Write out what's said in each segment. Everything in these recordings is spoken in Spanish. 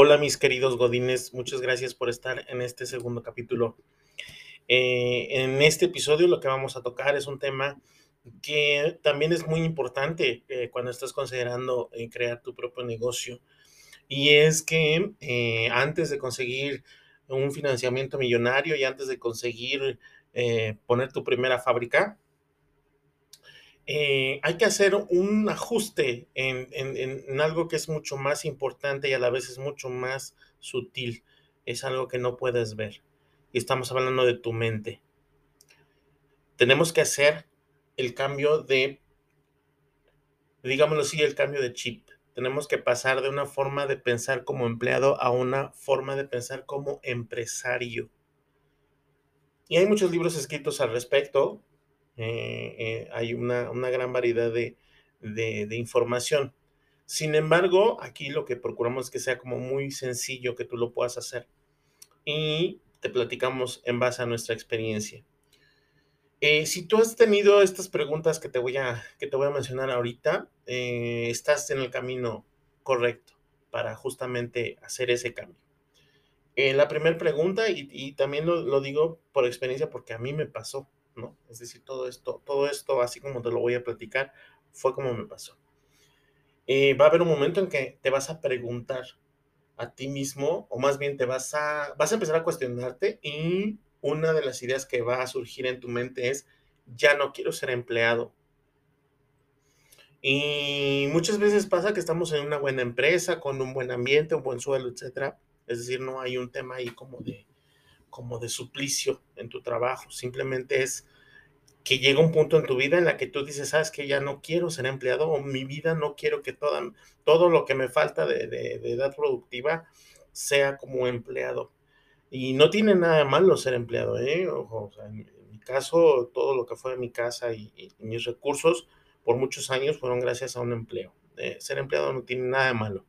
Hola mis queridos godines, muchas gracias por estar en este segundo capítulo. Eh, en este episodio lo que vamos a tocar es un tema que también es muy importante eh, cuando estás considerando eh, crear tu propio negocio. Y es que antes de conseguir un financiamiento millonario y antes de conseguir poner tu primera fábrica, eh, hay que hacer un ajuste en, algo que es mucho más importante y a la vez es mucho más sutil. Es algo que no puedes ver. Y estamos hablando de tu mente. Tenemos que hacer el cambio de, digámoslo así, el cambio de chip. Tenemos que pasar de una forma de pensar como empleado a una forma de pensar como empresario. Y hay muchos libros escritos al respecto. Eh, eh, hay una, gran variedad de, información. Sin embargo, aquí lo que procuramos es que sea como muy sencillo que tú lo puedas hacer. Y te platicamos en base a nuestra experiencia. Eh, si tú has tenido estas preguntas que te voy a, que te voy a mencionar ahorita, estás en el camino correcto para justamente hacer ese cambio. la primera pregunta, y, también lo, digo por experiencia porque a mí me pasó, ¿no? Es decir, todo esto, todo esto, así como te lo voy a platicar, fue como me pasó. Eh, va a haber un momento en que te vas a preguntar a ti mismo, o más bien te vas a, vas a empezar a cuestionarte y una de las ideas que va a surgir en tu mente es, ya no quiero ser empleado. Y muchas veces pasa que estamos en una buena empresa, con un buen ambiente, un buen suelo, etcétera. Es decir, no hay un tema ahí como de, como de suplicio en tu trabajo, simplemente es que llega un punto en tu vida en la que tú dices, sabes que ya no quiero ser empleado o mi vida no quiero que todo lo que me falta de, edad productiva sea como empleado. Y no tiene nada de malo ser empleado, ¿eh? En, mi caso, todo lo que fue mi casa y, mis recursos por muchos años fueron gracias a un empleo. Eh, ser empleado no tiene nada de malo.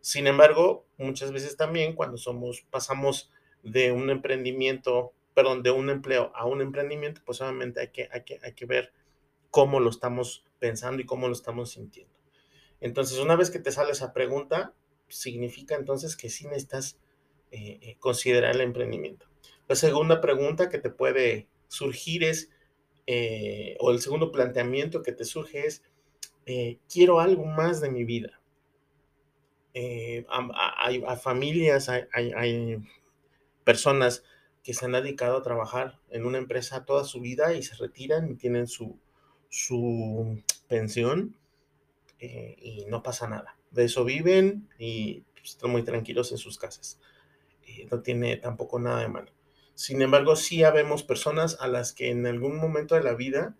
Sin embargo, muchas veces también cuando somos, pasamos de un emprendimiento, perdón, de un empleo a un emprendimiento, pues obviamente hay que, hay que, hay que ver cómo lo estamos pensando y cómo lo estamos sintiendo. Entonces, una vez que te sale esa pregunta, significa entonces que sí necesitas eh, eh, considerar el emprendimiento. La segunda pregunta que te puede surgir es, eh, o el segundo planteamiento que te surge es, quiero algo más de mi vida. hay, familias, hay, personas que se han dedicado a trabajar en una empresa toda su vida y se retiran y tienen su, su pensión eh, y no pasa nada. De eso viven y pues, están muy tranquilos en sus casas. Eh, no tiene tampoco nada de malo. Sin embargo, sí habemos personas a las que en algún momento de la vida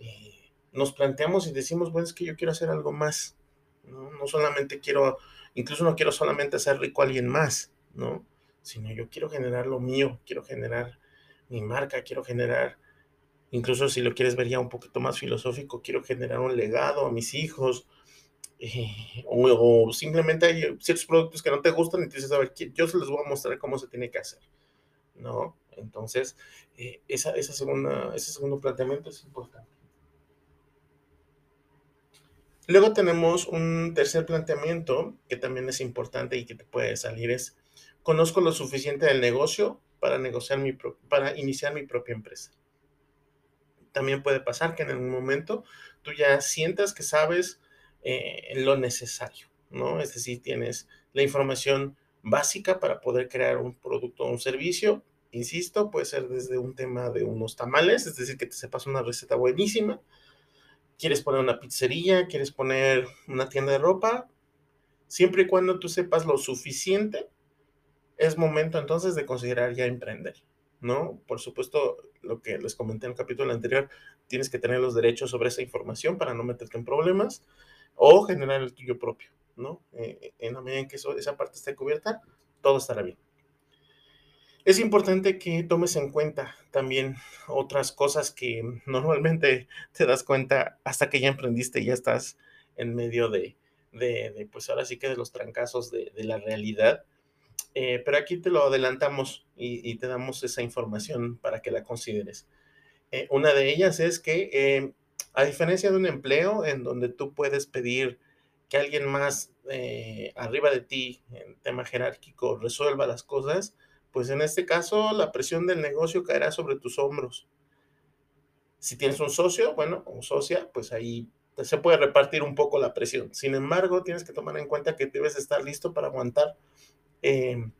eh, nos planteamos y decimos, bueno, es que yo quiero hacer algo más. ¿no? no solamente quiero, incluso no quiero solamente hacer rico a alguien más, ¿no? Sino yo quiero generar lo mío, quiero generar mi marca, quiero generar, incluso si lo quieres ver ya un poquito más filosófico, quiero generar un legado a mis hijos, eh, o, simplemente hay ciertos productos que no te gustan y tú dices, a ver, yo se les voy a mostrar cómo se tiene que hacer, ¿no? Entonces, eh, esa, esa segunda, ese segundo planteamiento es importante. Luego tenemos un tercer planteamiento que también es importante y que te puede salir, es Conozco lo suficiente del negocio para, negociar mi para iniciar mi propia empresa. También puede pasar que en algún momento tú ya sientas que sabes eh, lo necesario, ¿no? Es decir, tienes la información básica para poder crear un producto o un servicio. Insisto, puede ser desde un tema de unos tamales, es decir, que te sepas una receta buenísima. Quieres poner una pizzería, quieres poner una tienda de ropa, siempre y cuando tú sepas lo suficiente es momento entonces de considerar ya emprender, ¿no? Por supuesto, lo que les comenté en el capítulo anterior, tienes que tener los derechos sobre esa información para no meterte en problemas o generar el tuyo propio, ¿no? Eh, en la medida en que esa parte esté cubierta, todo estará bien. Es importante que tomes en cuenta también otras cosas que normalmente te das cuenta hasta que ya emprendiste y ya estás en medio de, pues ahora sí que de los trancazos de, de la realidad eh, pero aquí te lo adelantamos y, te damos esa información para que la consideres. Eh, una de ellas es que, eh, a diferencia de un empleo en donde tú puedes pedir que alguien más arriba de ti en tema jerárquico resuelva las cosas, pues en este caso la presión del negocio caerá sobre tus hombros. Si tienes un socio, bueno, o socia, pues ahí se puede repartir un poco la presión. Sin embargo, tienes que tomar en cuenta que debes estar listo para aguantar eh,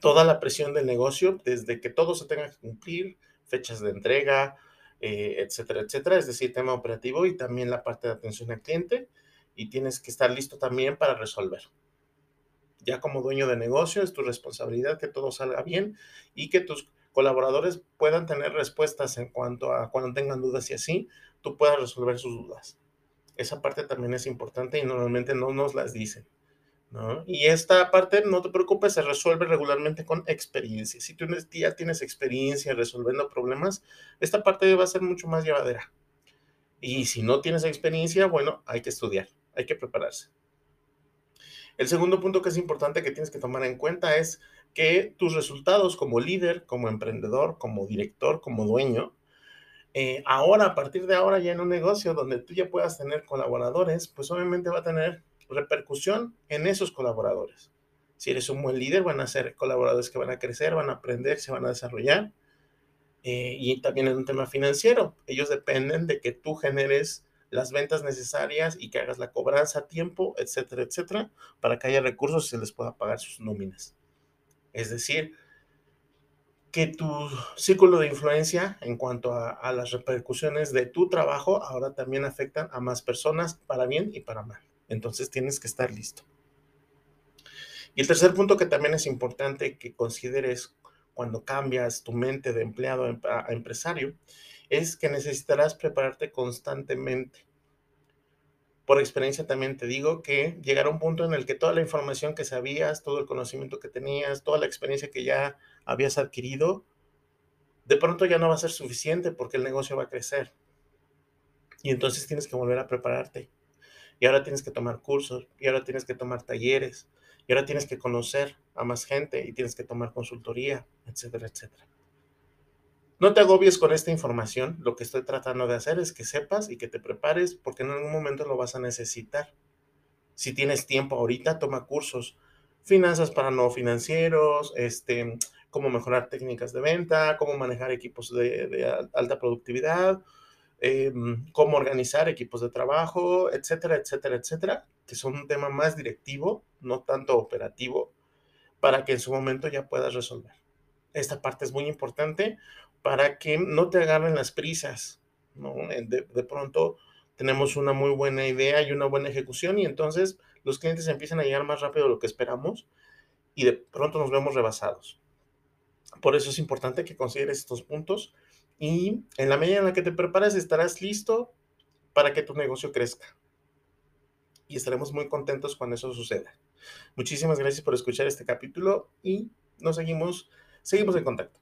toda la presión del negocio, desde que todo se tenga que cumplir, fechas de entrega, eh, etcétera, etcétera, es decir, tema operativo y también la parte de atención al cliente, y tienes que estar listo también para resolver. Ya como dueño de negocio es tu responsabilidad que todo salga bien y que tus colaboradores puedan tener respuestas en cuanto a cuando tengan dudas y así, tú puedas resolver sus dudas. Esa parte también es importante y normalmente no nos las dicen. Y esta parte, no te preocupes, se resuelve regularmente con experiencia. Si tú ya tienes experiencia resolviendo problemas, esta parte va a ser mucho más llevadera. Y si no tienes experiencia, bueno, hay que estudiar, hay que prepararse. El segundo punto que es importante que tienes que tomar en cuenta es que tus resultados como líder, como emprendedor, como director, como dueño, eh, ahora, a partir de ahora, ya en un negocio donde tú ya puedas tener colaboradores, pues obviamente va a tener repercusión en esos colaboradores. Si eres un buen líder, van a ser colaboradores que van a crecer, van a aprender, se van a desarrollar. Eh, y también en un tema financiero, ellos dependen de que tú generes las ventas necesarias y que hagas la cobranza a tiempo, etcétera, etcétera, para que haya recursos y se les pueda pagar sus nóminas. Es decir, que tu círculo de influencia en cuanto a, a, las repercusiones de tu trabajo ahora también afectan a más personas para bien y para mal. Entonces tienes que estar listo. Y el tercer punto que también es importante que consideres cuando cambias tu mente de empleado a empresario es que necesitarás prepararte constantemente. Por experiencia también te digo que llegará un punto en el que toda la información que sabías, todo el conocimiento que tenías, toda la experiencia que ya habías adquirido, de pronto ya no va a ser suficiente porque el negocio va a crecer. Y entonces tienes que volver a prepararte y ahora tienes que tomar cursos, y ahora tienes que tomar talleres, y ahora tienes que conocer a más gente y tienes que tomar consultoría, etcétera, etcétera. No te agobies con esta información, lo que estoy tratando de hacer es que sepas y que te prepares porque en algún momento lo vas a necesitar. Si tienes tiempo ahorita, toma cursos, finanzas para no financieros, este, cómo mejorar técnicas de venta, cómo manejar equipos de, de alta productividad, Em, cómo organizar equipos de trabajo, etcétera, etcétera, etcétera, que son un tema más directivo, no tanto operativo, para que en su momento ya puedas resolver. Esta parte es muy importante para que no te agarren las prisas, ¿no? De, de pronto tenemos una muy buena idea y una buena ejecución y entonces los clientes empiezan a llegar más rápido de lo que esperamos y de pronto nos vemos rebasados. Por eso es importante que consideres estos puntos y en la medida en la que te prepares estarás listo para que tu negocio crezca. Y estaremos muy contentos cuando eso suceda. Muchísimas gracias por escuchar este capítulo y nos seguimos, seguimos en contacto.